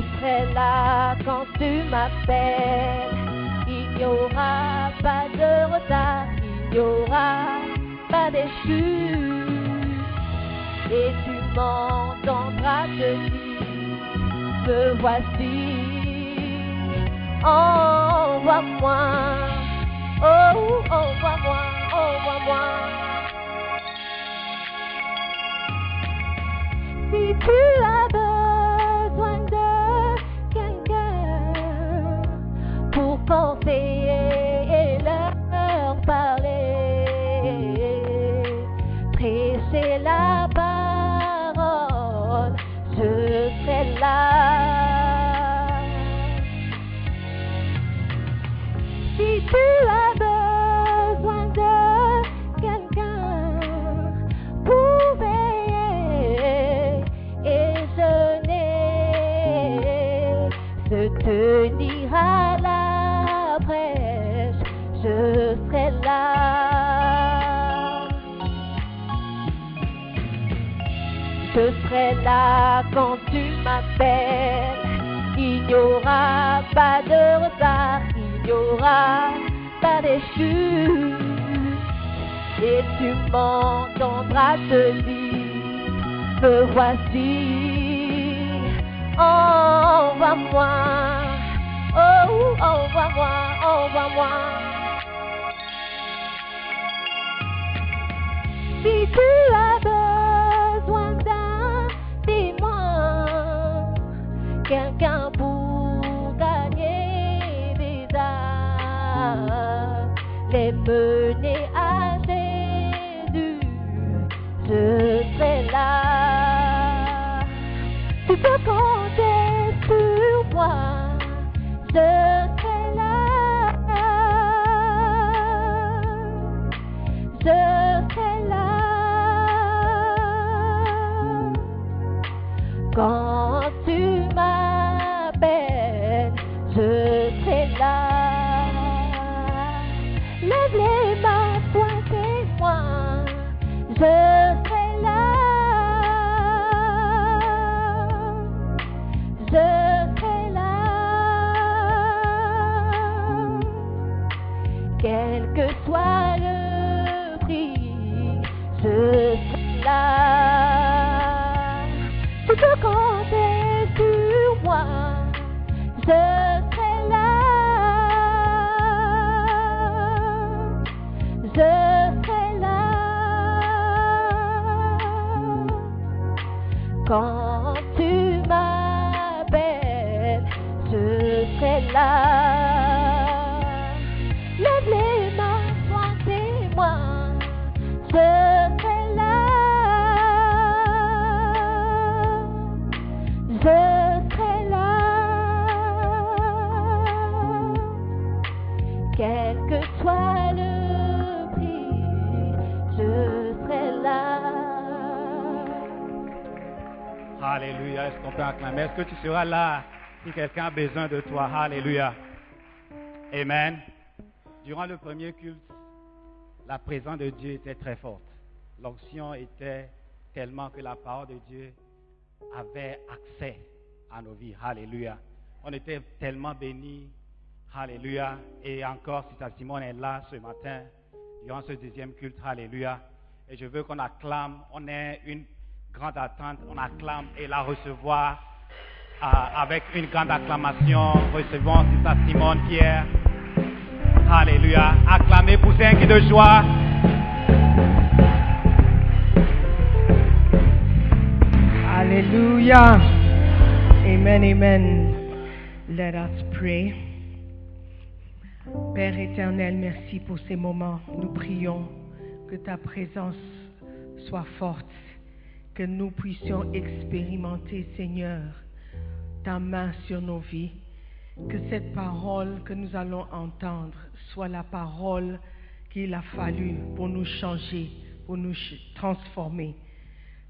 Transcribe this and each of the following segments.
Je serai là quand tu m'appelles. Il n'y aura pas de retard, il n'y aura pas d'échec et tu m'entendras te dire Me voici, envoie-moi, oh, envoie-moi, envoie-moi. Si tu as besoin là quand tu m'appelles. Il n'y aura pas de retard, il n'y aura pas d'échec. Et tu m'entendras te dire, me voici, envoie-moi, oh, envoie-moi, envoie-moi. Si tu as quelqu'un pour gagner des âmes, les mener à Jésus, je serai là. Tu peux compter sur moi, je Acclamer Est-ce que tu seras là si quelqu'un a besoin de toi? Alléluia. Amen. Durant le premier culte, la présence de Dieu était très forte. L'onction était tellement que la parole de Dieu avait accès à nos vies. Alléluia. On était tellement bénis. Alléluia. Et encore, si Simone est là ce matin, durant ce deuxième culte. Alléluia. Et je veux qu'on acclame. On ait une grande attente. On acclame et la recevoir avec une grande acclamation. Recevons Sister Simone Pierre. Alléluia. Acclamez, un cri de joie. Alléluia. Amen, amen. Let us pray. Père éternel, merci pour ces moments. Nous prions que ta présence soit forte, que nous puissions expérimenter, Seigneur, ta main sur nos vies, que cette parole que nous allons entendre soit la parole qu'il a fallu pour nous changer, pour nous transformer.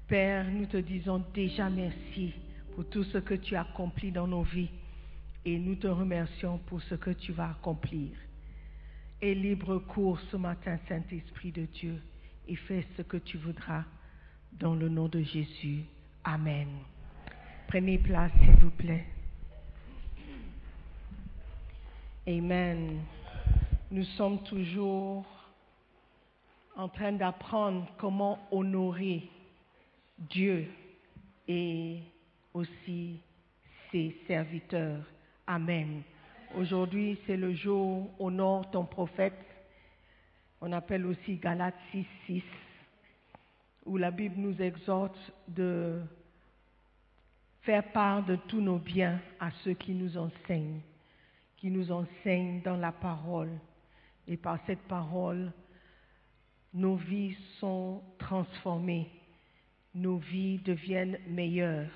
Père, nous te disons déjà merci pour tout ce que tu as accompli dans nos vies et nous te remercions pour ce que tu vas accomplir. Et libre cours ce matin, Saint-Esprit de Dieu, et fais ce que tu voudras dans le nom de Jésus. Amen. Prenez place, s'il vous plaît. Amen. Nous sommes toujours en train d'apprendre comment honorer Dieu et aussi ses serviteurs. Amen. Aujourd'hui, c'est le jour honore ton prophète. On appelle aussi Galates 6, 6, où la Bible nous exhorte de faire part de tous nos biens à ceux qui nous enseignent, qui nous enseignent dans la parole. Et par cette parole, nos vies sont transformées, nos vies deviennent meilleures.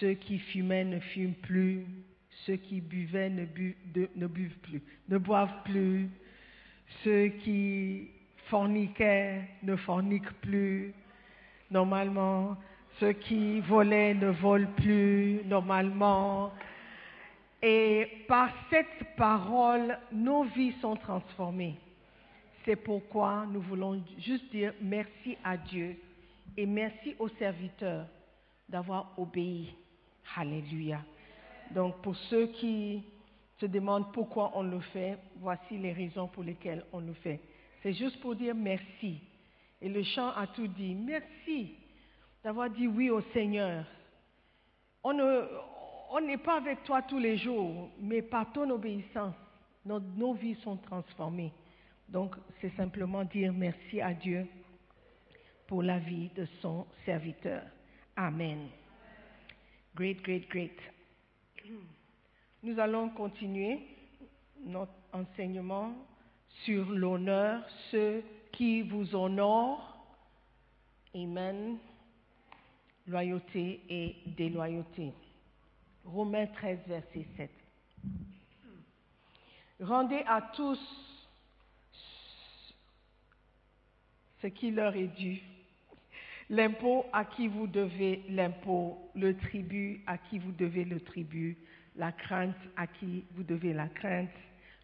Ceux qui fumaient ne fument plus, ceux qui buvaient ne, plus, ne boivent plus, ceux qui forniquaient ne forniquent plus, normalement, ceux qui volaient ne volent plus, normalement. Et par cette parole, nos vies sont transformées. C'est pourquoi nous voulons juste dire merci à Dieu et merci aux serviteurs d'avoir obéi. Alléluia. Donc pour ceux qui se demandent pourquoi on le fait, voici les raisons pour lesquelles on le fait. C'est juste pour dire merci. Et le chant a tout dit. Merci d'avoir dit oui au Seigneur. On ne- on n'est pas avec toi tous les jours, mais par ton obéissance, nos, nos vies sont transformées. Donc, c'est simplement dire merci à Dieu pour la vie de son serviteur. Amen. Great, great, great. Nous allons continuer notre enseignement sur l'honneur, ceux qui vous honorent. Amen. Loyauté et déloyauté. Romains 13, verset 7. Rendez à tous ce qui leur est dû. L'impôt à qui vous devez l'impôt, le tribut à qui vous devez le tribut, la crainte à qui vous devez la crainte,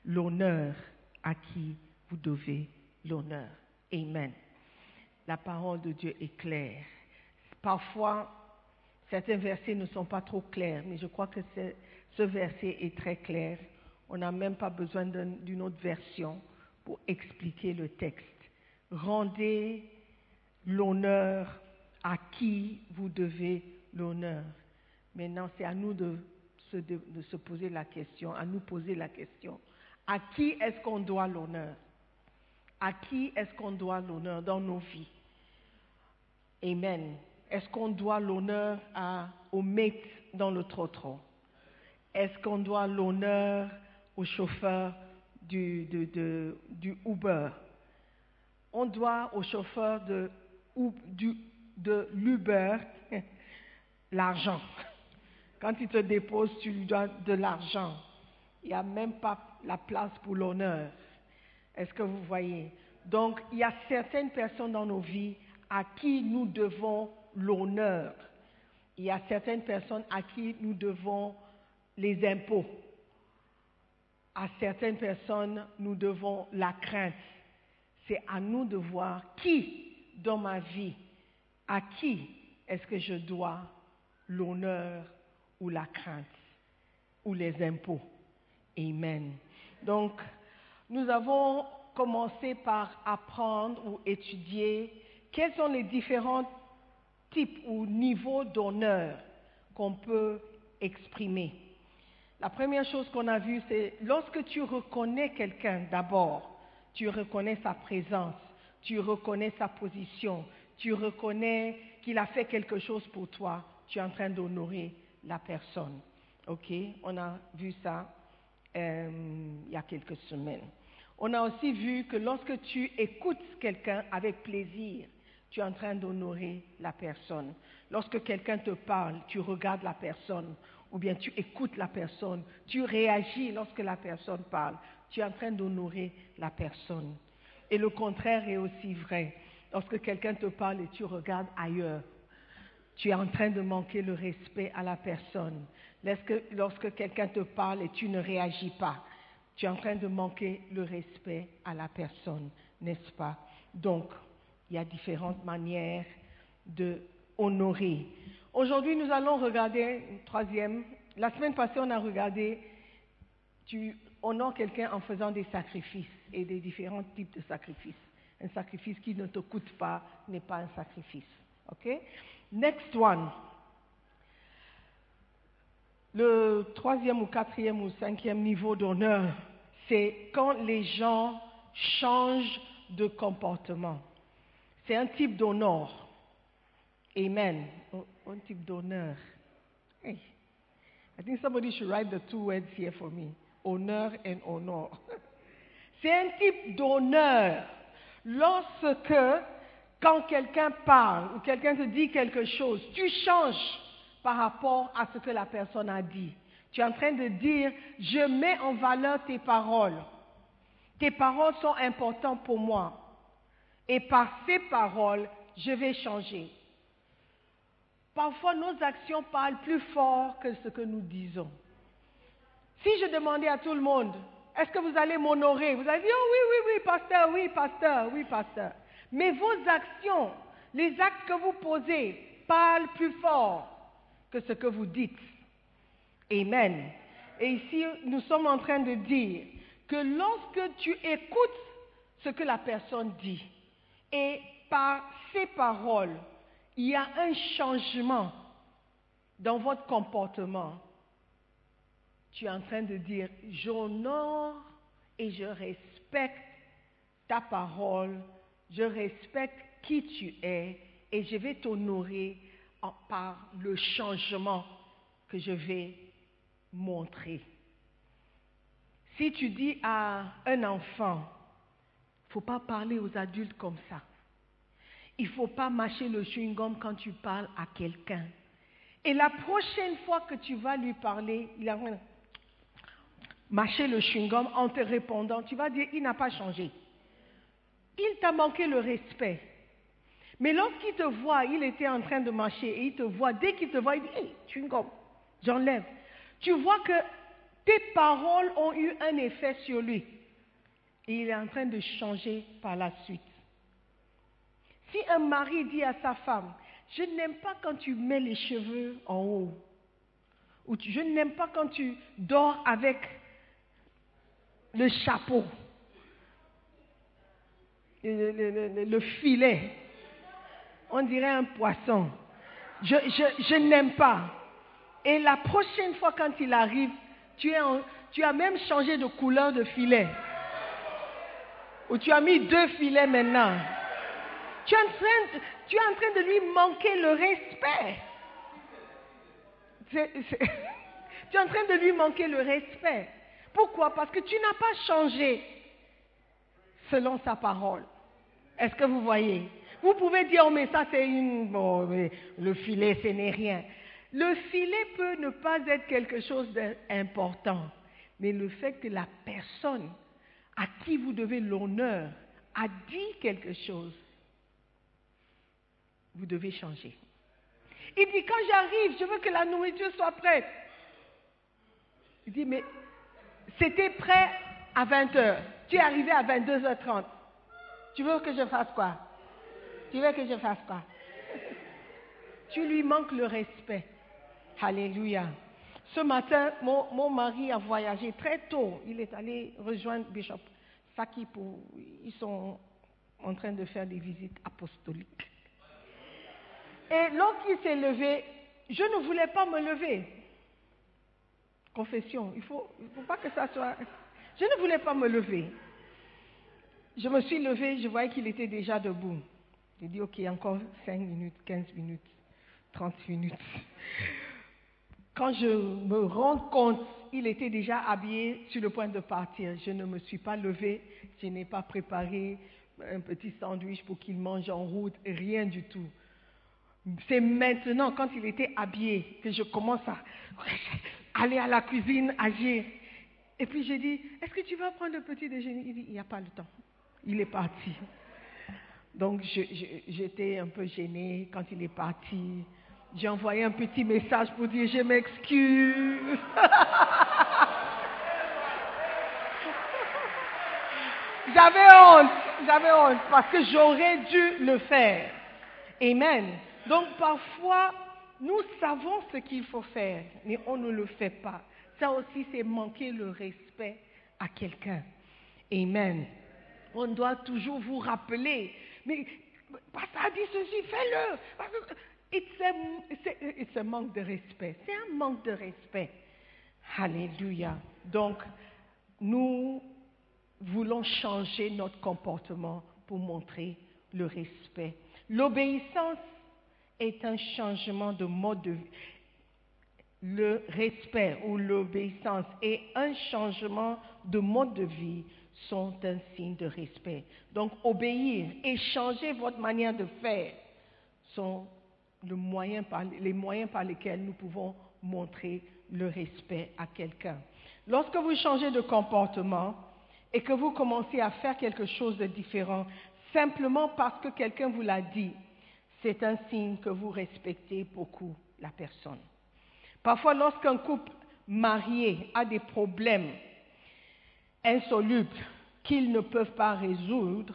l'honneur à qui vous devez l'honneur. Amen. La parole de Dieu est claire. Parfois, certains versets ne sont pas trop clairs, mais je crois que ce, verset est très clair. On n'a même pas besoin d'un- d'une autre version pour expliquer le texte. Rendez l'honneur à qui vous devez l'honneur. Maintenant, c'est à nous de se, de- de se poser la question, à nous poser la question. À qui est-ce qu'on doit l'honneur? À qui est-ce qu'on doit l'honneur dans nos vies? Amen. Est-ce qu'on doit l'honneur au maître dans le trottoir Est-ce qu'on doit l'honneur au chauffeur du, Uber? On doit au chauffeur de l'Uber l'argent. Quand il te dépose, tu lui dois de l'argent. Il n'y a même pas la place pour l'honneur. Est-ce que vous voyez? Donc, il y a certaines personnes dans nos vies à qui nous devons l'honneur. Il y a certaines personnes à qui nous devons les impôts. À certaines personnes, nous devons la crainte. C'est à nous de voir qui dans ma vie, à qui est-ce que je dois l'honneur ou la crainte ou les impôts. Amen. Donc, nous avons commencé par apprendre ou étudier quels sont les différents types ou niveaux d'honneur qu'on peut exprimer. La première chose qu'on a vue, c'est lorsque tu reconnais quelqu'un d'abord, tu reconnais sa présence, tu reconnais sa position, tu reconnais qu'il a fait quelque chose pour toi, tu es en train d'honorer la personne. OK? On a vu ça euh, il y a quelques semaines. On a aussi vu que lorsque tu écoutes quelqu'un avec plaisir, tu es en train d'honorer la personne. Lorsque quelqu'un te parle, tu regardes la personne ou bien tu écoutes la personne, tu réagis lorsque la personne parle, tu es en train d'honorer la personne. Et le contraire est aussi vrai. Lorsque quelqu'un te parle et tu regardes ailleurs, tu es en train de manquer le respect à la personne. Lorsque, quelqu'un te parle et tu ne réagis pas, tu es en train de manquer le respect à la personne, n'est-ce pas? Donc, il y a différentes manières de honorer. Aujourd'hui, nous allons regarder une troisième. La semaine passée, on a regardé, tu honores quelqu'un en faisant des sacrifices et des différents types de sacrifices. Un sacrifice qui ne te coûte pas n'est pas un sacrifice. OK? Next one. Le troisième ou quatrième ou cinquième niveau d'honneur, c'est quand les gens changent de comportement. C'est un type d'honneur. Amen. Un type d'honneur. Hey. I think somebody should write the two words here for me. Honneur and honor. C'est un type d'honneur lorsque, quand quelqu'un parle ou quelqu'un te dit quelque chose, tu changes par rapport à ce que la personne a dit. Tu es en train de dire, je mets en valeur tes paroles. Tes paroles sont importantes pour moi. Et par ces paroles, je vais changer. Parfois, nos actions parlent plus fort que ce que nous disons. Si je demandais à tout le monde, est-ce que vous allez m'honorer? Vous allez dire, oh oui, oui, oui, pasteur, oui, pasteur, oui, pasteur. Mais vos actions, les actes que vous posez, parlent plus fort que ce que vous dites. Amen. Et ici, nous sommes en train de dire que lorsque tu écoutes ce que la personne dit, et par ses paroles, il y a un changement dans votre comportement, tu es en train de dire, j'honore et je respecte ta parole, je respecte qui tu es et je vais t'honorer par le changement que je vais montrer. Si tu dis à un enfant, faut pas parler aux adultes comme ça. Il faut pas mâcher le chewing-gum quand tu parles à quelqu'un. Et la prochaine fois que tu vas lui parler, il a mâché le chewing-gum en te répondant, tu vas dire, il n'a pas changé. Il t'a manqué le respect. Mais lorsqu'il te voit, il était en train de mâcher et il te voit, dès qu'il te voit, il dit, hey, chewing-gum, j'enlève. Tu vois que tes paroles ont eu un effet sur lui. Et il est en train de changer par la suite. Si un mari dit à sa femme, je n'aime pas quand tu mets les cheveux en haut, ou je n'aime pas quand tu dors avec le chapeau, le, le- le- le- le filet, on dirait un poisson. Je, n'aime pas. Et la prochaine fois quand il arrive, tu as même changé de couleur de filet. Ou tu as mis deux filets maintenant. Tu es en train, de- lui manquer le respect. Tu es en train de lui manquer le respect. Pourquoi? Parce que tu n'as pas changé selon sa parole. Est-ce que vous voyez? Vous pouvez dire, oh mais ça c'est une... Bon, mais le filet, ce n'est rien. Le filet peut ne pas être quelque chose d'important, mais le fait que la personne à qui vous devez l'honneur a dit quelque chose, vous devez changer. Il dit, quand j'arrive, je veux que la nourriture soit prête. Il dit, mais c'était prêt à 20h. Tu es arrivé à 22h30. Tu veux que je fasse quoi? Tu veux que je fasse quoi? Tu lui manques le respect. Alléluia. Ce matin, mon, mari a voyagé très tôt. Il est allé rejoindre Bishop Saki pour. Ils sont en train de faire des visites apostoliques. Et lorsqu'il s'est levé, je ne voulais pas me lever. Confession, il ne faut, faut pas que ça soit. Je ne voulais pas me lever. Je me suis levée, je voyais qu'il était déjà debout. J'ai dit, OK, encore 5 minutes, 15 minutes, 30 minutes. Quand je me rends compte, il était déjà habillé sur le point de partir. Je ne me suis pas levée, je n'ai pas préparé un petit sandwich pour qu'il mange en route, rien du tout. C'est maintenant, quand il était habillé, que je commence à aller à la cuisine, agir. Et puis j'ai dit, est-ce que tu vas prendre le petit déjeuner? Il dit, il n'y a pas le temps. Il est parti. Donc j'étais un peu gênée quand il est parti. J'ai envoyé un petit message pour dire, je m'excuse. J'avais honte, j'avais honte parce que j'aurais dû le faire. Amen. Donc parfois, nous savons ce qu'il faut faire, mais on ne le fait pas. Ça aussi, c'est manquer le respect à quelqu'un. Amen. On doit toujours vous rappeler, mais Pasteur a dit ceci, fais-le. C'est- a manque de respect. C'est un manque de respect. Alléluia. Donc, nous voulons changer notre comportement pour montrer le respect. L'obéissance est un changement de mode de vie. Le respect ou l'obéissance et un changement de mode de vie sont un signe de respect. Donc, obéir et changer votre manière de faire sont les moyens par lesquels nous pouvons montrer le respect à quelqu'un. Lorsque vous changez de comportement et que vous commencez à faire quelque chose de différent, simplement parce que quelqu'un vous l'a dit, c'est un signe que vous respectez beaucoup la personne. Parfois, lorsqu'un couple marié a des problèmes insolubles qu'ils ne peuvent pas résoudre,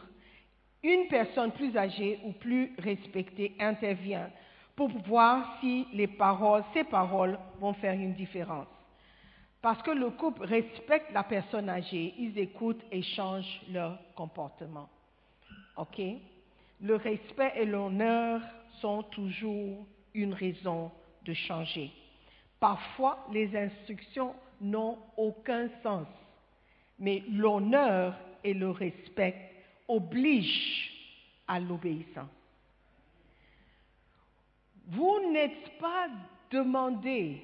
une personne plus âgée ou plus respectée intervient pour voir si les paroles, ces paroles vont faire une différence. Parce que le couple respecte la personne âgée, ils écoutent et changent leur comportement. OK? Le respect et l'honneur sont toujours une raison de changer. Parfois, les instructions n'ont aucun sens, mais l'honneur et le respect obligent à l'obéissance. Vous n'êtes pas demandé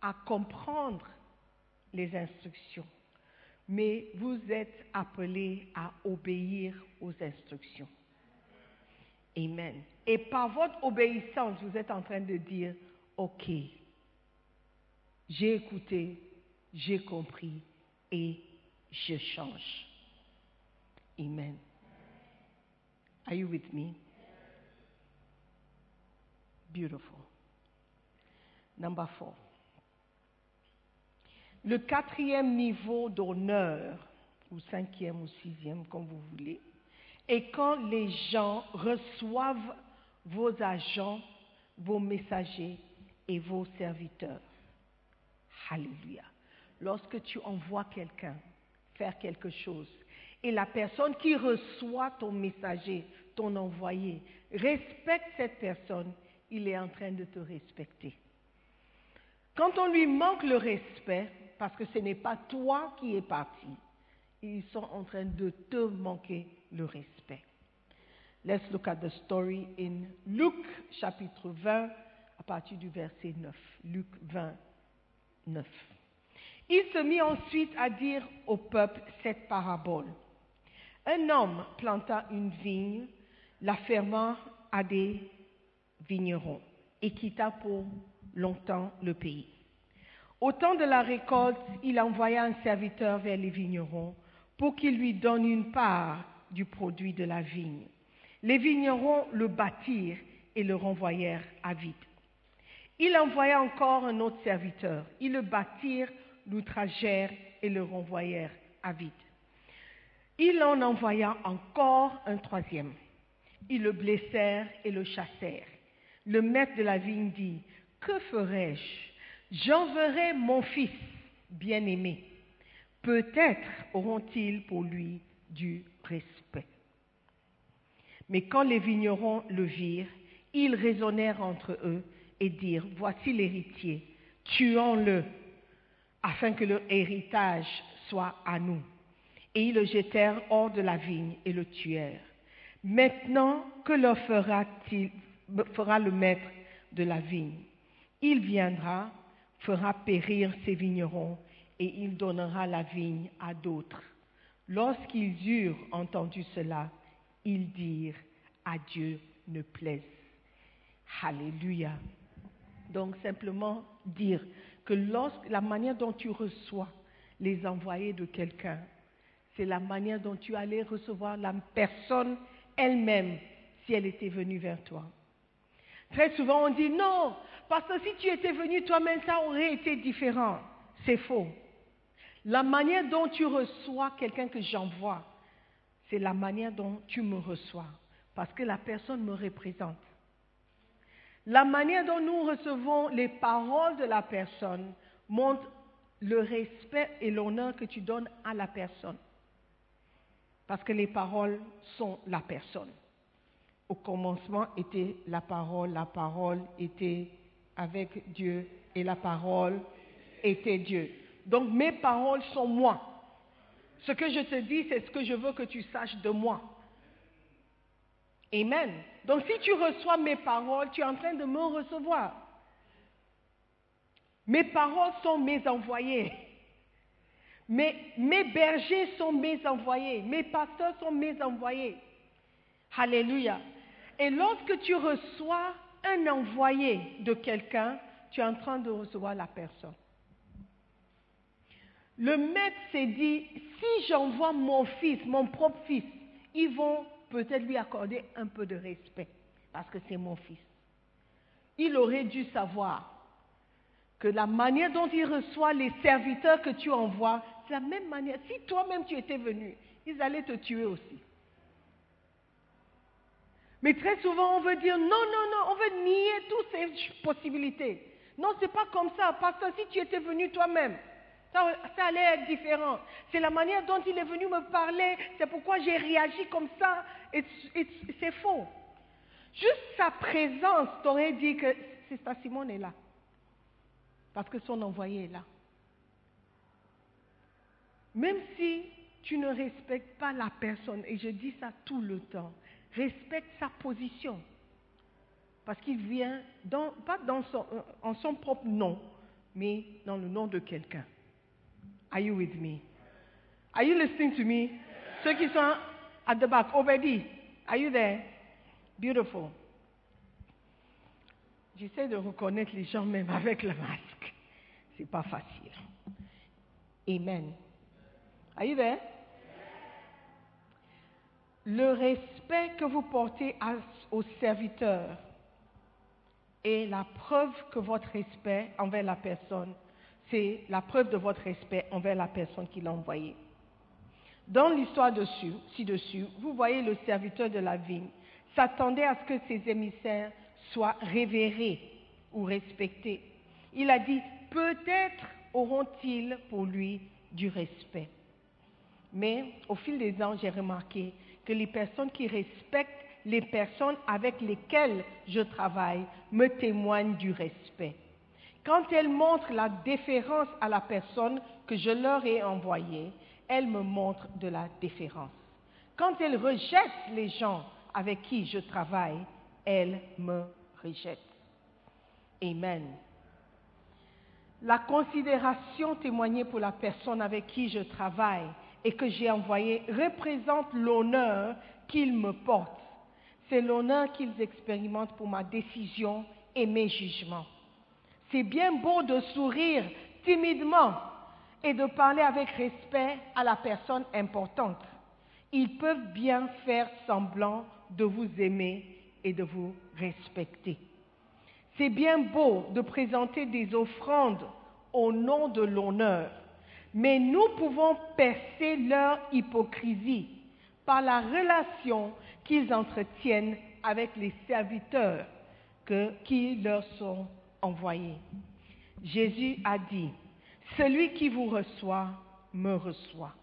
à comprendre les instructions, mais vous êtes appelé à obéir aux instructions. Amen. Et par votre obéissance, vous êtes en train de dire, OK, j'ai écouté, j'ai compris et je change. Amen. Are you with me? Beautiful. Number four. Le quatrième niveau d'honneur, ou cinquième ou sixième, comme vous voulez, est quand les gens reçoivent vos agents, vos messagers et vos serviteurs. Alléluia. Lorsque tu envoies quelqu'un faire quelque chose et la personne qui reçoit ton messager, ton envoyé, respecte cette personne, il est en train de te respecter. Quand on lui manque le respect, parce que ce n'est pas toi qui es parti, ils sont en train de te manquer le respect. Let's look at the story in Luc chapitre 20 à partir du verset 9. Luc 20, 9. Il se mit ensuite à dire au peuple cette parabole. Un homme planta une vigne, la ferma à des vignerons et quitta pour longtemps le pays. Au temps de la récolte, il envoya un serviteur vers les vignerons pour qu'il lui donne une part du produit de la vigne. Les vignerons le battirent et le renvoyèrent à vide. Il envoya encore un autre serviteur. Ils le battirent, l'outragèrent et le renvoyèrent à vide. Il en envoya encore un troisième. Ils le blessèrent et le chassèrent. Le maître de la vigne dit, Que ferai-je J'enverrai mon fils bien-aimé. Peut-être auront-ils pour lui du respect. Mais quand les vignerons le virent, ils raisonnèrent entre eux et dirent, Voici l'héritier, tuons-le, afin que le héritage soit à nous. Et ils le jetèrent hors de la vigne et le tuèrent. Maintenant, que leur fera-t-il, fera le maître de la vigne Il viendra, fera périr ses vignerons, et il donnera la vigne à d'autres. Lorsqu'ils eurent entendu cela, ils dirent, à Dieu ne plaise. Alléluia. Donc simplement dire que lorsque la manière dont tu reçois les envoyés de quelqu'un, c'est la manière dont tu allais recevoir la personne elle-même si elle était venue vers toi. Très souvent on dit non, parce que si tu étais venu toi-même, ça aurait été différent. C'est faux. La manière dont tu reçois quelqu'un que j'envoie, c'est la manière dont tu me reçois, parce que la personne me représente. La manière dont nous recevons les paroles de la personne montre le respect et l'honneur que tu donnes à la personne. Parce que les paroles sont la personne. Au commencement était la parole, la parole était avec Dieu et la parole était Dieu. Donc mes paroles sont moi. Ce que je te dis, c'est ce que je veux que tu saches de moi. Amen. Donc si tu reçois mes paroles, tu es en train de me recevoir. Mes paroles sont mes envoyés. Mes, mes bergers sont mes envoyés. Mes pasteurs sont mes envoyés. Alléluia. Et lorsque tu reçois un envoyé de quelqu'un, tu es en train de recevoir la personne. Le maître s'est dit, si j'envoie mon fils, mon propre fils, ils vont peut-être lui accorder un peu de respect, parce que c'est mon fils. Il aurait dû savoir que la manière dont il reçoit les serviteurs que tu envoies, c'est la même manière. Si toi-même tu étais venu, ils allaient te tuer aussi. Mais très souvent, on veut dire non, non, non, on veut nier toutes ces possibilités. Non, c'est pas comme ça, parce que si tu étais venu toi-même, ça, allait être différent. C'est la manière dont il est venu me parler, c'est pourquoi j'ai réagi comme ça, et, c'est faux. Juste sa présence t'aurait dit que c'est ça, Simone est là. Parce que son envoyé est là. Même si tu ne respectes pas la personne, et je dis ça tout le temps, respecte sa position. Parce qu'il vient, pas dans son, en son propre nom, mais dans le nom de quelqu'un. Are you with me? Are you listening to me? Ceux qui sont at the back, Obedi, are you there? Beautiful. J'essaie de reconnaître les gens même avec le masque. C'est pas facile. Amen. Are you there? Le respect que vous portez aux serviteurs est la preuve que votre respect envers la personne c'est la preuve de votre respect envers la personne qui l'a envoyé. Dans l'histoire dessus, ci-dessus, vous voyez le serviteur de la vigne s'attendait à ce que ses émissaires soient révérés ou respectés. Il a dit, peut-être auront-ils pour lui du respect. Mais au fil des ans, j'ai remarqué que les personnes qui respectent les personnes avec lesquelles je travaille me témoignent du respect. Quand elles montrent la déférence à la personne que je leur ai envoyée, elles me montrent de la déférence. Quand elles rejettent les gens avec qui je travaille, elles me rejettent. Amen. La considération témoignée pour la personne avec qui je travaille et que j'ai envoyée représente l'honneur qu'ils me portent. C'est l'honneur qu'ils expérimentent pour ma décision et mes jugements. C'est bien beau de sourire timidement et de parler avec respect à la personne importante. Ils peuvent bien faire semblant de vous aimer et de vous respecter. C'est bien beau de présenter des offrandes au nom de l'honneur, mais nous pouvons percer leur hypocrisie par la relation qu'ils entretiennent avec les serviteurs que- qui leur sont envoyés. Jésus a dit, celui qui vous reçoit me reçoit.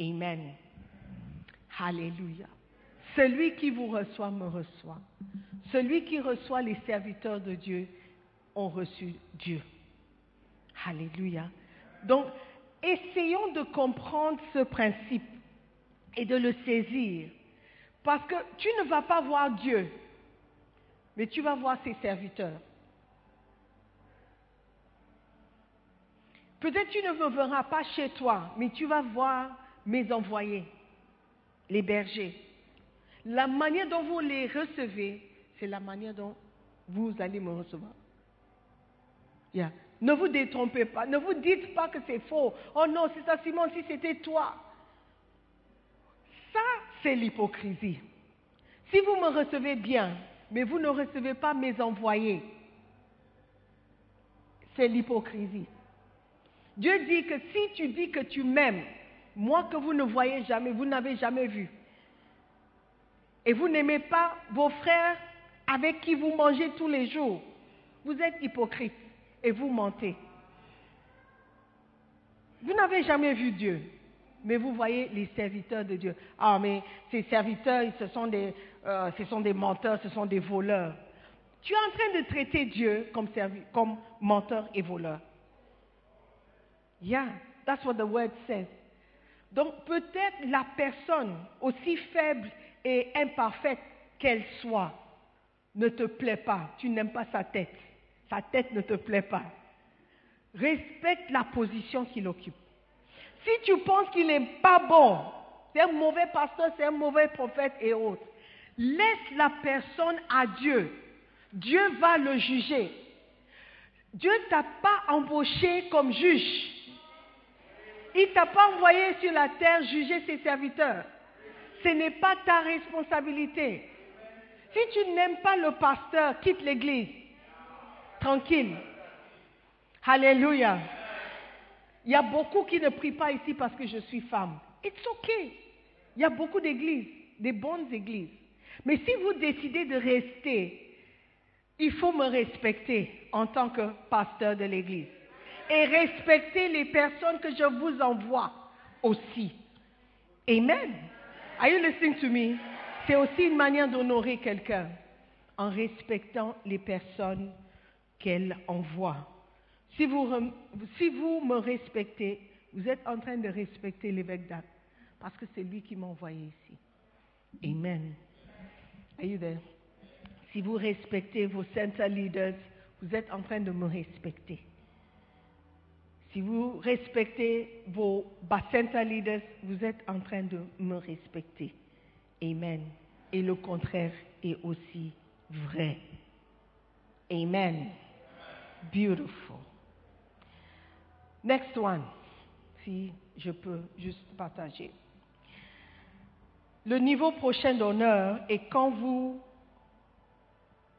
Amen. Alléluia. Celui qui vous reçoit me reçoit. Celui qui reçoit les serviteurs de Dieu ont reçu Dieu. Alléluia. Donc, essayons de comprendre ce principe et de le saisir. Parce que tu ne vas pas voir Dieu, mais tu vas voir ses serviteurs. Peut-être tu ne me verras pas chez toi, mais tu vas voir mes envoyés, les bergers. La manière dont vous les recevez, c'est la manière dont vous allez me recevoir. Yeah. Ne vous détrompez pas. Ne vous dites pas que c'est faux. Oh non, c'est ça, Simon, si c'était toi. Ça, c'est l'hypocrisie. Si vous me recevez bien, mais vous ne recevez pas mes envoyés, c'est l'hypocrisie. Dieu dit que si tu dis que tu m'aimes, moi que vous ne voyez jamais, vous n'avez jamais vu, et vous n'aimez pas vos frères avec qui vous mangez tous les jours, vous êtes hypocrite et vous mentez. Vous n'avez jamais vu Dieu, mais vous voyez les serviteurs de Dieu. Ah, mais ces serviteurs, ce sont des, euh, ce sont des menteurs, ce sont des voleurs. Tu es en train de traiter Dieu comme, comme menteur et voleur. Yeah, that's what the word says. Donc peut-être la personne, aussi faible et imparfaite qu'elle soit, ne te plaît pas. Tu n'aimes pas sa tête. Sa tête ne te plaît pas. Respecte la position qu'il occupe. Si tu penses qu'il n'est pas bon, c'est un mauvais pasteur, c'est un mauvais prophète et autres, laisse la personne à Dieu. Dieu va le juger. Dieu ne t'a pas embauché comme juge. Il ne t'a pas envoyé sur la terre juger ses serviteurs. Ce n'est pas ta responsabilité. Si tu n'aimes pas le pasteur, quitte l'église. Tranquille. Alléluia. Il y a beaucoup qui ne prient pas ici parce que je suis femme. It's okay. Il y a beaucoup d'églises, des bonnes églises. Mais si vous décidez de rester, il faut me respecter en tant que pasteur de l'église. Et respecter les personnes que je vous envoie aussi. Amen. Are you listening to me? C'est aussi une manière d'honorer quelqu'un en respectant les personnes qu'elle envoie. Si vous, me respectez, vous êtes en train de respecter l'évêque d'Ac, parce que c'est lui qui m'a envoyé ici. Amen. Are you there? Si vous respectez vos center leaders, vous êtes en train de me respecter. Si vous respectez vos center leaders, vous êtes en train de me respecter. Amen. Et le contraire est aussi vrai. Amen. Beautiful. Next one, si je peux juste partager. Le niveau prochain d'honneur est quand vous,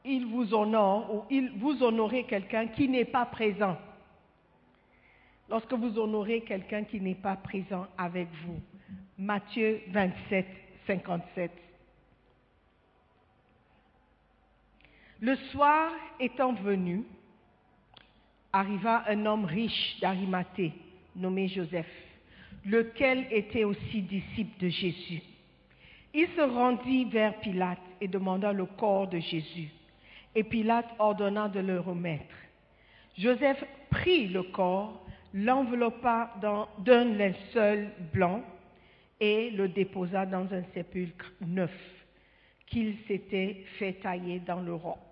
il vous honore ou il vous honorez quelqu'un qui n'est pas présent. Lorsque vous honorez quelqu'un qui n'est pas présent avec vous. Matthieu 27, 57. Le soir étant venu, arriva un homme riche d'Arimathée, nommé Joseph, lequel était aussi disciple de Jésus. Il se rendit vers Pilate et demanda le corps de Jésus. Et Pilate ordonna de le remettre. Joseph prit le corps, l'enveloppa d'un linceul blanc et le déposa dans un sépulcre neuf qu'il s'était fait tailler dans le roc.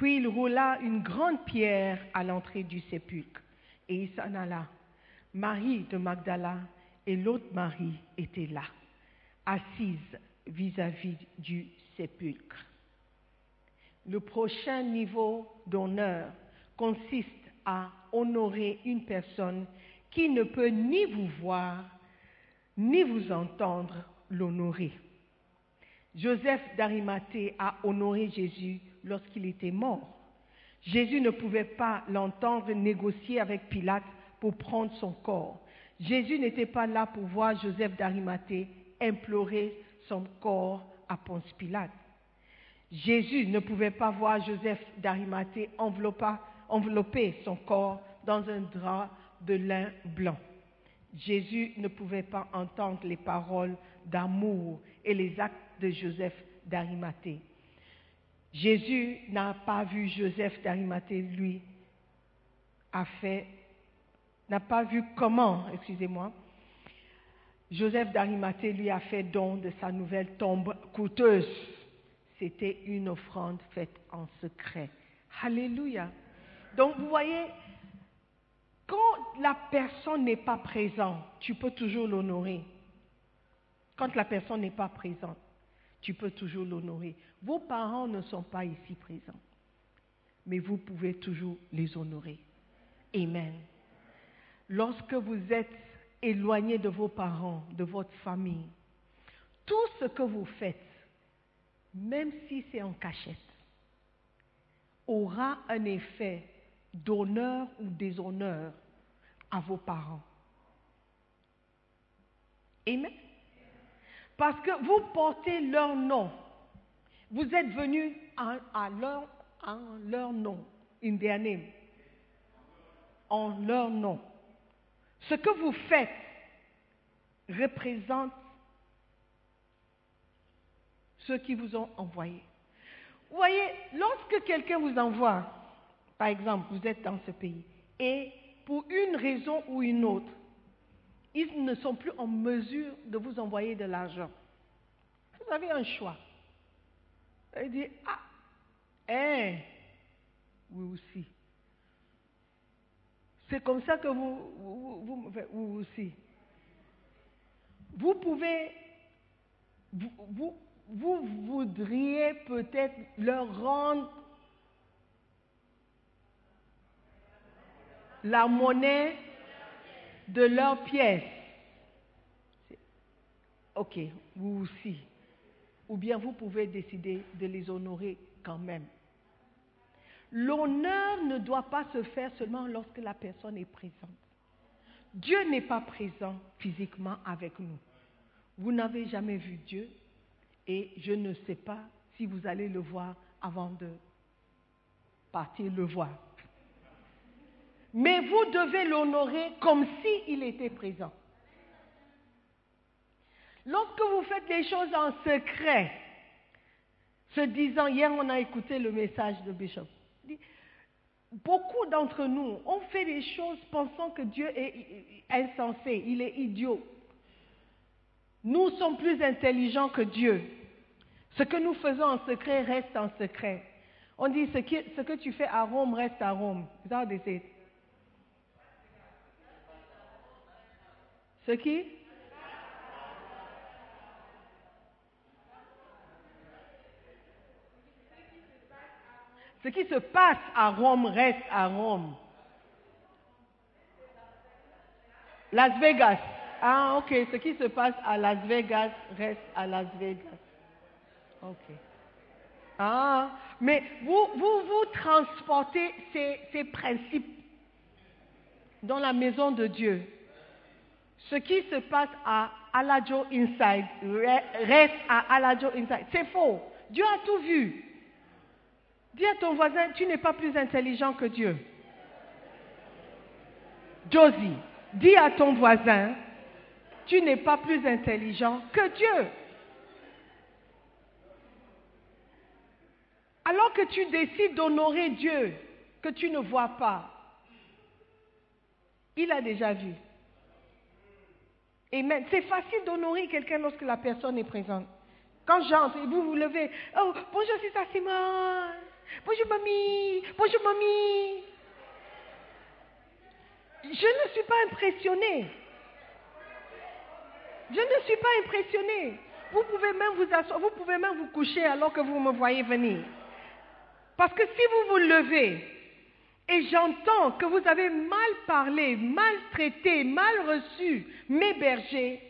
Puis il roula une grande pierre à l'entrée du sépulcre et il s'en alla. Marie de Magdala et l'autre Marie étaient là, assises vis-à-vis du sépulcre. Le prochain niveau d'honneur consiste à honorer une personne qui ne peut ni vous voir ni vous entendre l'honorer. Joseph d'Arimathée a honoré Jésus lorsqu'il était mort. Jésus ne pouvait pas l'entendre négocier avec Pilate pour prendre son corps. Jésus n'était pas là pour voir Joseph d'Arimathée implorer son corps à Ponce Pilate. Jésus ne pouvait pas voir Joseph d'Arimathée envelopper son corps dans un drap de lin blanc. Jésus ne pouvait pas entendre les paroles d'amour et les actes de Joseph d'Arimathée. Jésus n'a pas vu Joseph d'Arimathée, lui, a fait, n'a pas vu comment, excusez-moi, Joseph d'Arimathée lui a fait don de sa nouvelle tombe coûteuse. C'était une offrande faite en secret. Alléluia. Donc vous voyez, quand la personne n'est pas présente, tu peux toujours l'honorer. Quand la personne n'est pas présente, tu peux toujours l'honorer. Vos parents ne sont pas ici présents, mais vous pouvez toujours les honorer. Amen. Lorsque vous êtes éloigné de vos parents, de votre famille, tout ce que vous faites, même si c'est en cachette, aura un effet d'honneur ou déshonneur à vos parents. Amen. Parce que vous portez leur nom. Vous êtes venus à, leur, en leur nom, in en leur nom. Ce que vous faites représente ceux qui vous ont envoyé. Vous voyez, lorsque quelqu'un vous envoie, par exemple, vous êtes dans ce pays, et pour une raison ou une autre, ils ne sont plus en mesure de vous envoyer de l'argent. Vous avez un choix. Il dit, ah, hein, oui aussi. C'est comme ça que vous, vous, aussi. Vous pouvez, vous, vous voudriez peut-être leur rendre la monnaie de leurs pièces. Ok, vous aussi. Ou bien vous pouvez décider de les honorer quand même. L'honneur ne doit pas se faire seulement lorsque la personne est présente. Dieu n'est pas présent physiquement avec nous. Vous n'avez jamais vu Dieu et je ne sais pas si vous allez le voir avant de partir le voir. Mais vous devez l'honorer comme s'il était présent. Lorsque vous faites les choses en secret, se disant, hier on a écouté le message de Bishop, beaucoup d'entre nous, ont fait des choses pensant que Dieu est insensé, il est idiot. Nous sommes plus intelligents que Dieu. Ce que nous faisons en secret reste en secret. On dit ce, que tu fais à Rome reste à Rome. Ce qui? Se passe à Rome reste à Rome. Las Vegas. Ah, ok. Ce qui se passe à Las Vegas reste à Las Vegas. Ok. Ah, mais vous, vous, vous transportez ces principes dans la maison de Dieu. Ce qui se passe à Alajo Inside reste à Alajo Inside. C'est faux. Dieu a tout vu. Dis à ton voisin, tu n'es pas plus intelligent que Dieu. Josie, dis à ton voisin, tu n'es pas plus intelligent que Dieu. Alors que tu décides d'honorer Dieu, que tu ne vois pas, il a déjà vu. Amen. C'est facile d'honorer quelqu'un lorsque la personne est présente. Quand j'entre et vous vous levez, oh, bonjour, c'est ça. Bonjour, mamie. Bonjour, mamie. Je ne suis pas impressionnée. Je ne suis pas impressionnée. Vous pouvez même vous vous pouvez même vous coucher alors que vous me voyez venir. Parce que si vous vous levez et j'entends que vous avez mal parlé, mal traité, mal reçu mes bergers,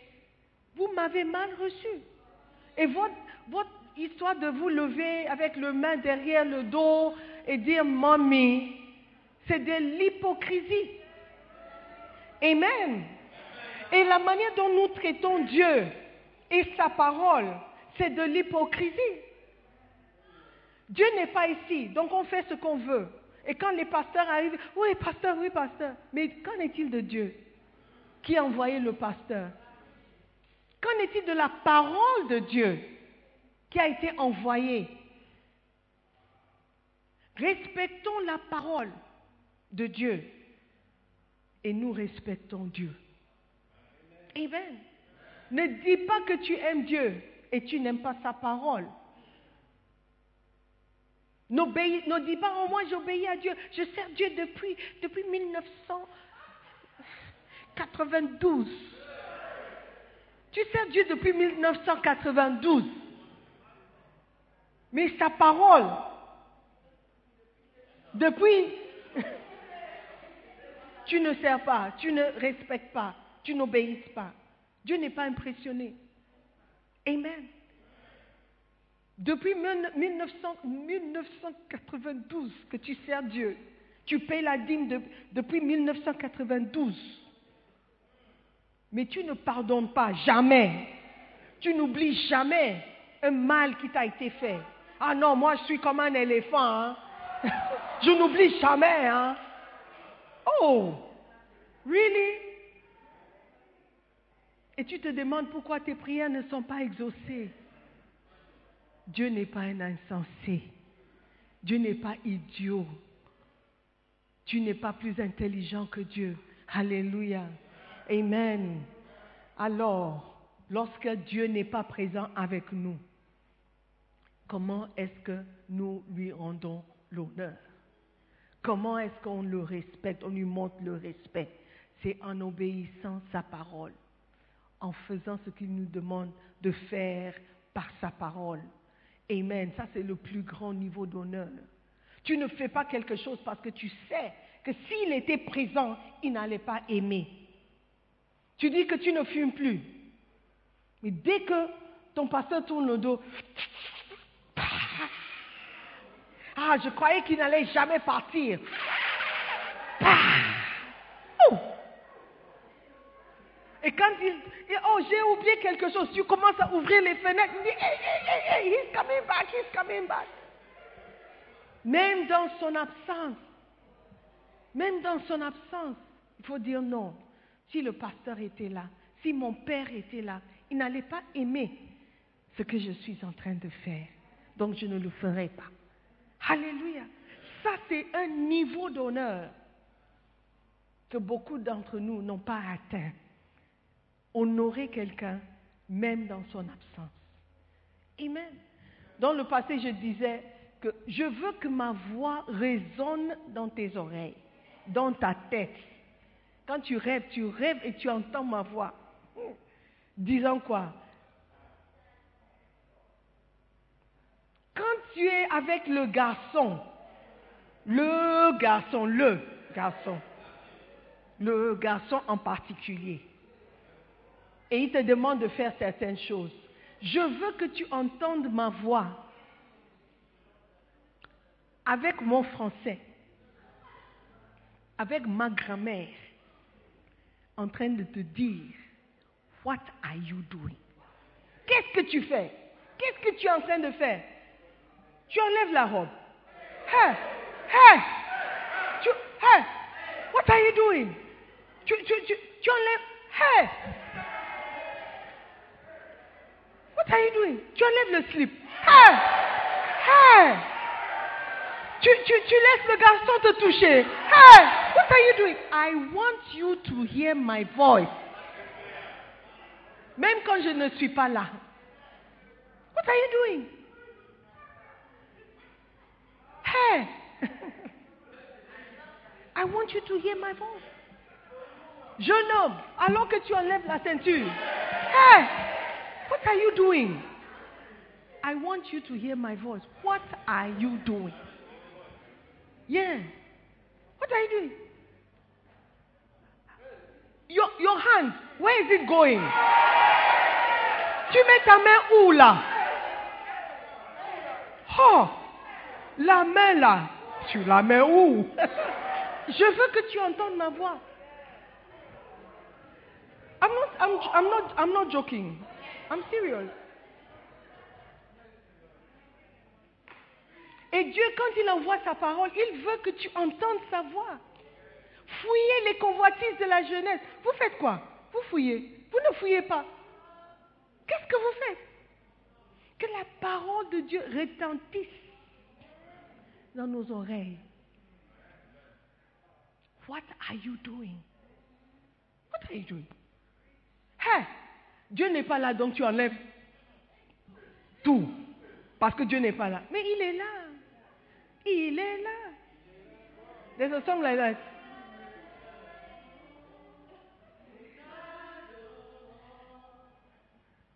vous m'avez mal reçu. Et votre, histoire de vous lever avec le main derrière le dos et dire Mommy. C'est de l'hypocrisie. Amen. Et la manière dont nous traitons Dieu et sa parole, c'est de l'hypocrisie. Dieu n'est pas ici, donc on fait ce qu'on veut. Et quand les pasteurs arrivent, oui, pasteur, oui, pasteur. Mais qu'en est-il de Dieu qui a envoyé le pasteur? Qu'en est-il de la parole de Dieu qui a été envoyée? Respectons la parole de Dieu et nous respectons Dieu. Amen. Ne dis pas que tu aimes Dieu et tu n'aimes pas sa parole. Ne dis pas, oh, moi j'obéis à Dieu, je sers Dieu depuis, depuis 1992. Tu sers Dieu depuis 1992. Mais sa parole, depuis, tu ne sers pas, tu ne respectes pas, tu n'obéis pas. Dieu n'est pas impressionné. Amen. Depuis 1992 que tu sers Dieu, tu payes la dîme depuis 1992. Mais tu ne pardonnes pas, jamais. Tu n'oublies jamais un mal qui t'a été fait. Ah non, moi je suis comme un éléphant. Hein. je n'oublie jamais. Hein. Oh, really? Et tu te demandes pourquoi tes prières ne sont pas exaucées. Dieu n'est pas un insensé. Dieu n'est pas idiot. Tu n'es pas plus intelligent que Dieu. Alléluia. Amen. Alors, lorsque Dieu n'est pas présent avec nous, comment est-ce que nous lui rendons l'honneur? Comment est-ce qu'on le respecte, on lui montre le respect C'est en obéissant sa parole, en faisant ce qu'il nous demande de faire par sa parole. Amen. Ça, c'est le plus grand niveau d'honneur. Tu ne fais pas quelque chose parce que tu sais que s'il était présent, il n'allait pas aimer. Tu dis que tu ne fumes plus. Mais dès que ton pasteur tourne le dos, ah, je croyais qu'il n'allait jamais partir. Oh! Et oh, j'ai oublié quelque chose, tu commences à ouvrir les fenêtres, il dit, hey, hey, hey, he's coming back, he's coming back. Même dans son absence, même dans son absence, il faut dire non. Si le pasteur était là, si mon père était là, il n'allait pas aimer ce que je suis en train de faire. Donc je ne le ferai pas. Alléluia. Ça, c'est un niveau d'honneur que beaucoup d'entre nous n'ont pas atteint honorer quelqu'un même dans son absence. Amen. Dans le passé, je disais que je veux que ma voix résonne dans tes oreilles, dans ta tête. Quand tu rêves, tu rêves et tu entends ma voix. Disant quoi? Quand tu es avec le garçon, le garçon, le garçon, le garçon en particulier, et il te demande de faire certaines choses. Je veux que tu entendes ma voix avec mon français, avec ma grammaire, en train de te dire, What are you doing? Qu'est-ce que tu fais? Qu'est-ce que tu es en train de faire? Tu enlèves la robe. Hey, hey, hey, what are you doing? Tu, tu, tu, tu enlèves, hey, What are you doing? Tu enlèves le slip. Hey! Hey! Tu, tu, tu laisses le garçon te toucher. Hey! What are you doing? I want you to hear my voice. Même quand je ne suis pas là. What are you doing? Hey! I want you to hear my voice. Jeune homme, alors que tu enlèves la ceinture. Hey! What are you doing? I want you to hear my voice. What are you doing? Yeah. What are you doing? Your, your hand, where is it going? Tu mets ta main où là? Oh, la main là, tu la mets où Je veux que tu entendes ma voix. I'm not, I'm, I'm not, I'm not joking. I'm serious. Et Dieu, quand il envoie sa parole, il veut que tu entendes sa voix. Fouillez les convoitises de la jeunesse. Vous faites quoi? Vous fouillez. Vous ne fouillez pas. Qu'est-ce que vous faites? Que la parole de Dieu retentisse dans nos oreilles. What are you doing? What are you doing? Hey, Dieu n'est pas là, donc tu enlèves tout. Parce que Dieu n'est pas là. Mais il est là. Il est là. There's a song like that.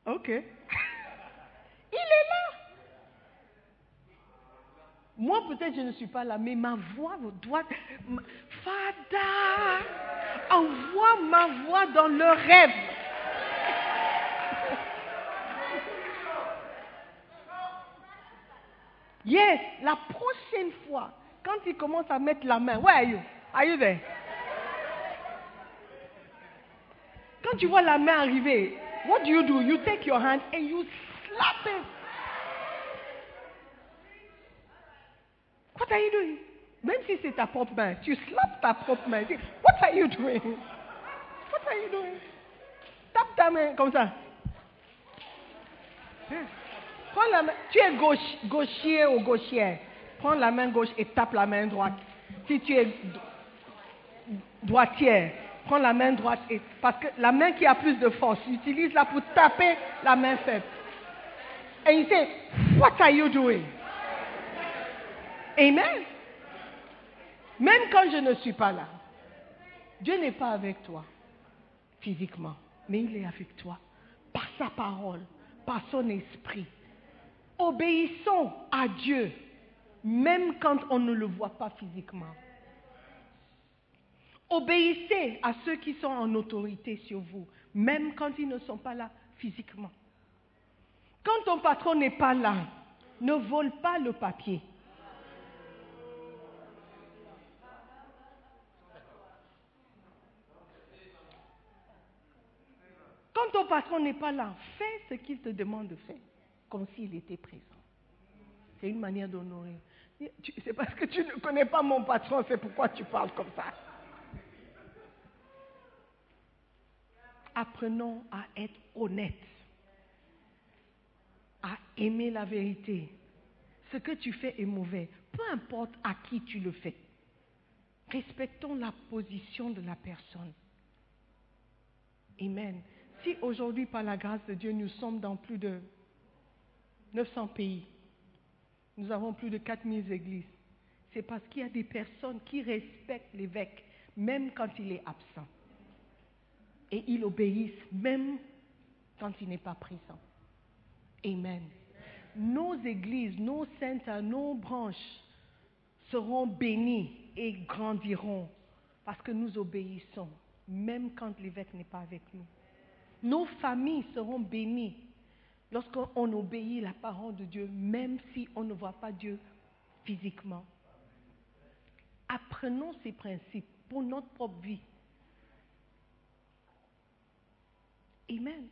Ok. Il est là. Moi, peut-être je ne suis pas là, mais ma voix doit. Fada, envoie ma voix dans le rêve. Yes, la prochaine fois, quand il commence à mettre la main, where are you? Are you there? Quand tu vois la main arriver, what do you do? You take your hand and you slap it. What are you doing? Même si c'est ta propre main, tu slaps ta propre main. What are you doing? What are you doing? Tape ta main comme ça. Tu es gauchier ou gauchière. Prends la main gauche et tape la main droite. Si tu es droitière, prends la main droite et parce que la main qui a plus de force, utilise-la pour taper la main faible. Et il dit, What are you doing? Amen. Même quand je ne suis pas là, Dieu n'est pas avec toi physiquement, mais il est avec toi par sa parole, par son esprit. Obéissons à Dieu, même quand on ne le voit pas physiquement. Obéissez à ceux qui sont en autorité sur vous, même quand ils ne sont pas là physiquement. Quand ton patron n'est pas là, ne vole pas le papier. Quand ton patron n'est pas là, fais ce qu'il te demande de faire, comme s'il était présent. C'est une manière d'honorer. C'est parce que tu ne connais pas mon patron, c'est pourquoi tu parles comme ça. Apprenons à être honnêtes, à aimer la vérité. Ce que tu fais est mauvais, peu importe à qui tu le fais. Respectons la position de la personne. Amen. Si aujourd'hui, par la grâce de Dieu, nous sommes dans plus de 900 pays, nous avons plus de 4000 églises, c'est parce qu'il y a des personnes qui respectent l'évêque, même quand il est absent. Et ils obéissent, même quand il n'est pas présent. Amen. Nos églises, nos saintes, nos branches seront bénies et grandiront parce que nous obéissons, même quand l'évêque n'est pas avec nous. Nos familles seront bénies lorsqu'on obéit la parole de Dieu, même si on ne voit pas Dieu physiquement. Apprenons ces principes pour notre propre vie. Amen.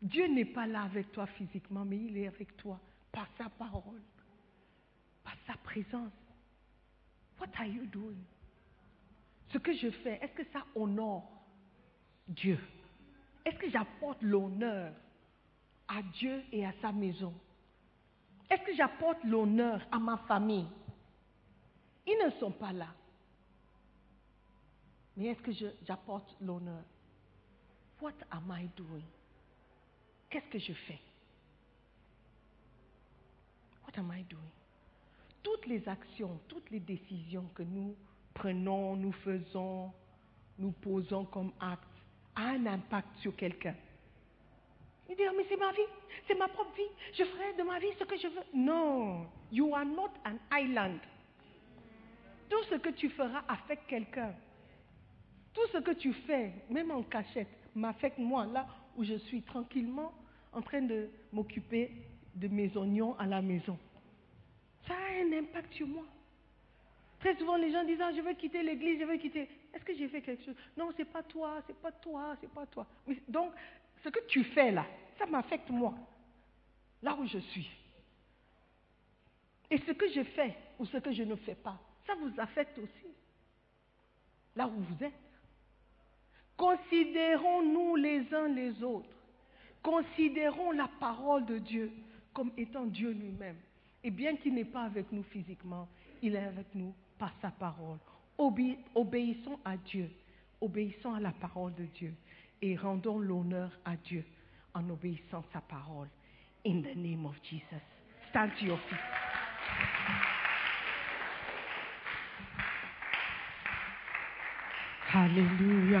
Dieu n'est pas là avec toi physiquement, mais il est avec toi par sa parole, par sa présence. What are you doing? Ce que je fais, est-ce que ça honore Dieu? Est-ce que j'apporte l'honneur à Dieu et à sa maison? Est-ce que j'apporte l'honneur à ma famille? Ils ne sont pas là. Mais est-ce que j'apporte l'honneur? What am I doing? Qu'est-ce que je fais? What am I doing? Toutes les actions, toutes les décisions que nous prenons, nous faisons, nous posons comme actes, a un impact sur quelqu'un. Il dit, mais c'est ma vie, c'est ma propre vie, je ferai de ma vie ce que je veux. Non, you are not an island. Tout ce que tu feras affecte quelqu'un. Tout ce que tu fais, même en cachette, m'affecte moi, là où je suis tranquillement en train de m'occuper de mes oignons à la maison. Ça a un impact sur moi. Très souvent, les gens disent, ah, je veux quitter l'église, je veux quitter. Est-ce que j'ai fait quelque chose? Non, c'est pas toi, c'est pas toi, c'est pas toi. Donc, ce que tu fais là, ça m'affecte moi, là où je suis. Et ce que je fais ou ce que je ne fais pas, ça vous affecte aussi, là où vous êtes. Considérons-nous les uns les autres. Considérons la parole de Dieu comme étant Dieu lui-même. Et bien qu'il n'est pas avec nous physiquement, il est avec nous par sa parole. Obé- obéissons à Dieu, obéissons à la parole de Dieu et rendons l'honneur à Dieu en obéissant sa parole. In the name of Jesus. Stand to your feet. Alléluia.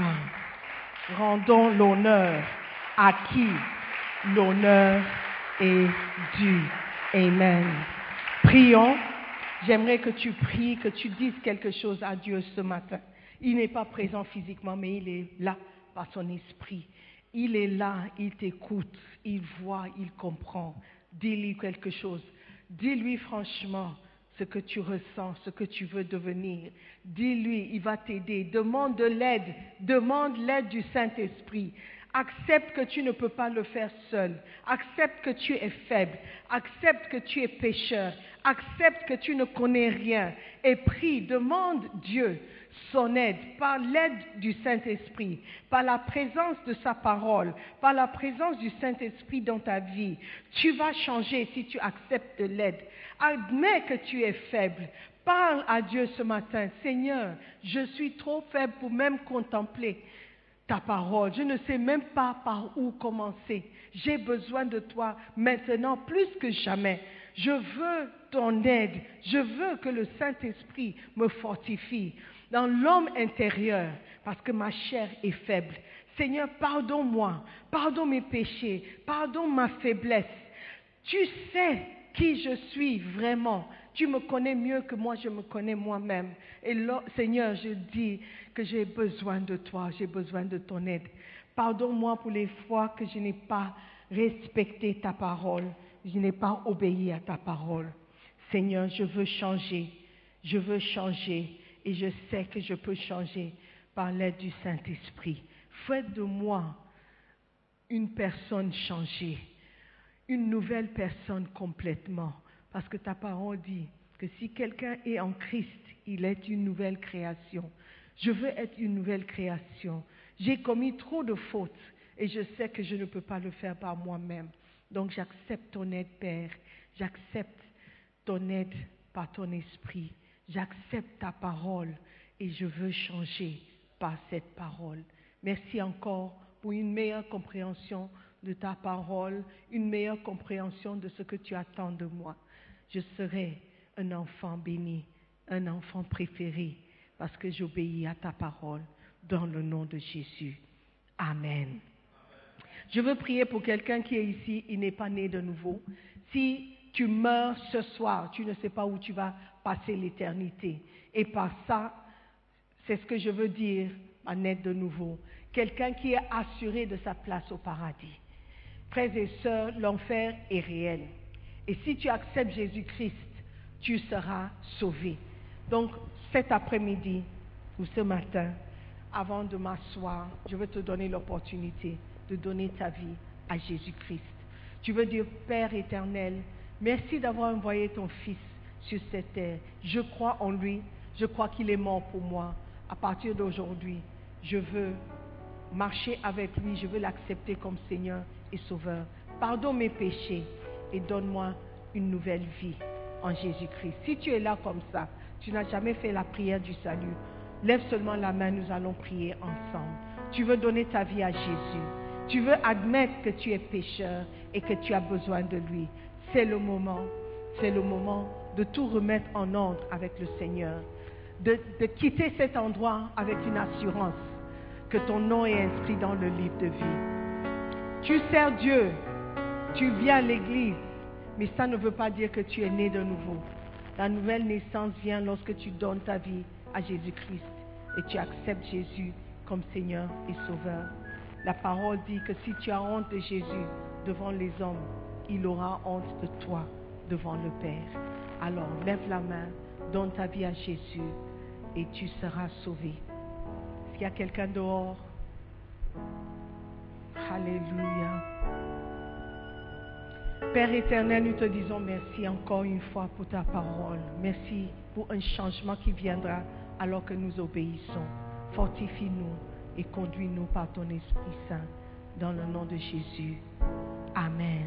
Rendons l'honneur à qui l'honneur est dû. Amen. Prions. J'aimerais que tu pries, que tu dises quelque chose à Dieu ce matin. Il n'est pas présent physiquement, mais il est là par son esprit. Il est là, il t'écoute, il voit, il comprend. Dis-lui quelque chose. Dis-lui franchement ce que tu ressens, ce que tu veux devenir. Dis-lui, il va t'aider. Demande de l'aide. Demande l'aide du Saint-Esprit. Accepte que tu ne peux pas le faire seul. Accepte que tu es faible. Accepte que tu es pécheur. Accepte que tu ne connais rien. Et prie, demande Dieu son aide par l'aide du Saint-Esprit, par la présence de sa parole, par la présence du Saint-Esprit dans ta vie. Tu vas changer si tu acceptes de l'aide. Admets que tu es faible. Parle à Dieu ce matin. Seigneur, je suis trop faible pour même contempler ta parole. Je ne sais même pas par où commencer. J'ai besoin de toi maintenant plus que jamais. Je veux ton aide. Je veux que le Saint-Esprit me fortifie dans l'homme intérieur parce que ma chair est faible. Seigneur, pardonne-moi. Pardonne mes péchés. Pardonne ma faiblesse. Tu sais qui je suis vraiment. Tu me connais mieux que moi, je me connais moi-même. Et Seigneur, je dis que j'ai besoin de toi, j'ai besoin de ton aide. Pardonne-moi pour les fois que je n'ai pas respecté ta parole, je n'ai pas obéi à ta parole. Seigneur, je veux changer, je veux changer et je sais que je peux changer par l'aide du Saint-Esprit. Fais de moi une personne changée, une nouvelle personne complètement. Parce que ta parole dit que si quelqu'un est en Christ, il est une nouvelle création. Je veux être une nouvelle création. J'ai commis trop de fautes et je sais que je ne peux pas le faire par moi-même. Donc j'accepte ton aide, Père. J'accepte ton aide par ton esprit. J'accepte ta parole et je veux changer par cette parole. Merci encore pour une meilleure compréhension de ta parole, une meilleure compréhension de ce que tu attends de moi. Je serai un enfant béni, un enfant préféré, parce que j'obéis à ta parole dans le nom de Jésus. Amen. Je veux prier pour quelqu'un qui est ici, il n'est pas né de nouveau. Si tu meurs ce soir, tu ne sais pas où tu vas passer l'éternité. Et par ça, c'est ce que je veux dire naître de nouveau. Quelqu'un qui est assuré de sa place au paradis. Frères et sœurs, l'enfer est réel. Et si tu acceptes Jésus-Christ, tu seras sauvé. Donc, cet après-midi ou ce matin, avant de m'asseoir, je veux te donner l'opportunité de donner ta vie à Jésus-Christ. Tu veux dire, Père éternel, merci d'avoir envoyé ton Fils sur cette terre. Je crois en lui, je crois qu'il est mort pour moi. À partir d'aujourd'hui, je veux marcher avec lui, je veux l'accepter comme Seigneur et Sauveur. Pardonne mes péchés et donne-moi une nouvelle vie en Jésus-Christ. Si tu es là comme ça, tu n'as jamais fait la prière du salut, lève seulement la main, nous allons prier ensemble. Tu veux donner ta vie à Jésus. Tu veux admettre que tu es pécheur et que tu as besoin de lui. C'est le moment, c'est le moment de tout remettre en ordre avec le Seigneur, de, quitter cet endroit avec une assurance que ton nom est inscrit dans le livre de vie. Tu sers Dieu, tu viens à l'église, mais ça ne veut pas dire que tu es né de nouveau. La nouvelle naissance vient lorsque tu donnes ta vie à Jésus-Christ et tu acceptes Jésus comme Seigneur et Sauveur. La parole dit que si tu as honte de Jésus devant les hommes, il aura honte de toi devant le Père. Alors lève la main, donne ta vie à Jésus et tu seras sauvé. Est-ce qu'il y a quelqu'un dehors? Alléluia. Père éternel, nous te disons merci encore une fois pour ta parole. Merci pour un changement qui viendra alors que nous obéissons. Fortifie-nous et conduis-nous par ton Esprit Saint. Dans le nom de Jésus. Amen.